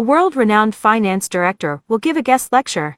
A world-renowned finance director will give a guest lecture.